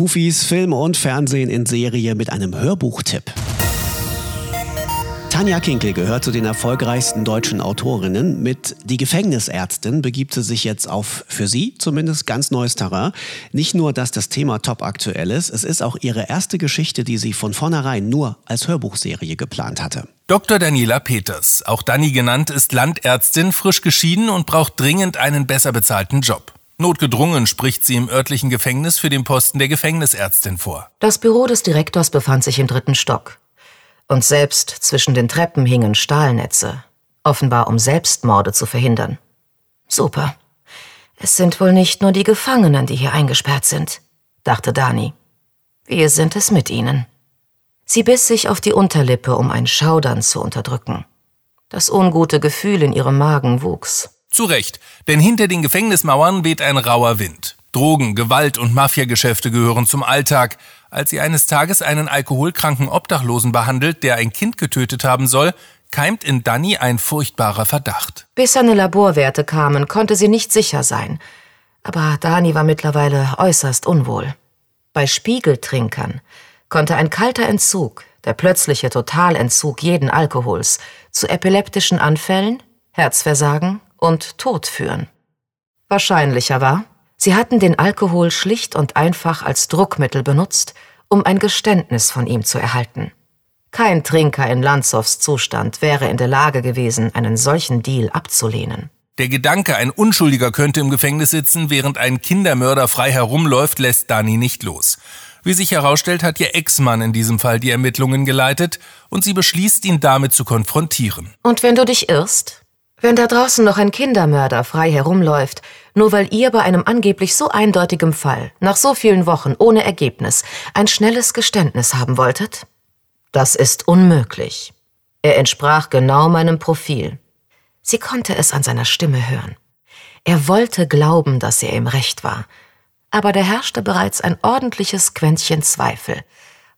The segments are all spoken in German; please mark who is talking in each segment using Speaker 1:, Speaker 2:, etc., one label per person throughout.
Speaker 1: Fufis Film und Fernsehen in Serie mit einem Hörbuchtipp. Tanja Kinkel gehört zu den erfolgreichsten deutschen Autorinnen. Mit Die Gefängnisärztin begibt sie sich jetzt auf, für sie zumindest, ganz neues Terrain. Nicht nur, dass das Thema top aktuell ist, es ist auch ihre erste Geschichte, die sie von vornherein nur als Hörbuchserie geplant hatte.
Speaker 2: Dr. Daniela Peters, auch Dani genannt, ist Landärztin, frisch geschieden und braucht dringend einen besser bezahlten Job. Notgedrungen spricht sie im örtlichen Gefängnis für den Posten der Gefängnisärztin vor.
Speaker 3: Das Büro des Direktors befand sich im dritten Stock. Und selbst zwischen den Treppen hingen Stahlnetze, offenbar um Selbstmorde zu verhindern. Super. Es sind wohl nicht nur die Gefangenen, die hier eingesperrt sind, dachte Dani. Wir sind es mit ihnen. Sie biss sich auf die Unterlippe, um ein Schaudern zu unterdrücken. Das ungute Gefühl in ihrem Magen wuchs.
Speaker 2: Zu Recht, denn hinter den Gefängnismauern weht ein rauer Wind. Drogen, Gewalt und Mafiageschäfte gehören zum Alltag. Als sie eines Tages einen alkoholkranken Obdachlosen behandelt, der ein Kind getötet haben soll, keimt in Danny ein furchtbarer Verdacht.
Speaker 3: Bis seine Laborwerte kamen, konnte sie nicht sicher sein. Aber Dani war mittlerweile äußerst unwohl. Bei Spiegeltrinkern konnte ein kalter Entzug, der plötzliche Totalentzug jeden Alkohols, zu epileptischen Anfällen, Herzversagen und Tod führen. Wahrscheinlicher war, Sie hatten den Alkohol schlicht und einfach als Druckmittel benutzt, um ein Geständnis von ihm zu erhalten. Kein Trinker in Landsows Zustand wäre in der Lage gewesen, einen solchen Deal abzulehnen.
Speaker 2: Der Gedanke, ein Unschuldiger könnte im Gefängnis sitzen, während ein Kindermörder frei herumläuft, lässt Dani nicht los. Wie sich herausstellt, hat ihr Ex-Mann in diesem Fall die Ermittlungen geleitet und sie beschließt, ihn damit zu konfrontieren.
Speaker 3: Und wenn du dich irrst? Wenn da draußen noch ein Kindermörder frei herumläuft, nur weil ihr bei einem angeblich so eindeutigen Fall, nach so vielen Wochen ohne Ergebnis, ein schnelles Geständnis haben wolltet? Das ist unmöglich. Er entsprach genau meinem Profil. Sie konnte es an seiner Stimme hören. Er wollte glauben, dass er im Recht war, aber da herrschte bereits ein ordentliches Quäntchen Zweifel,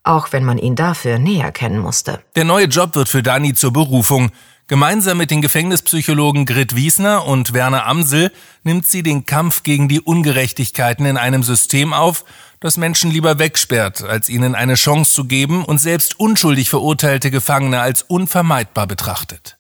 Speaker 3: auch wenn man ihn dafür näher kennen musste.
Speaker 2: Der neue Job wird für Dani zur Berufung. Gemeinsam mit den Gefängnispsychologen Grit Wiesner und Werner Amsel nimmt sie den Kampf gegen die Ungerechtigkeiten in einem System auf, das Menschen lieber wegsperrt, als ihnen eine Chance zu geben und selbst unschuldig verurteilte Gefangene als unvermeidbar betrachtet.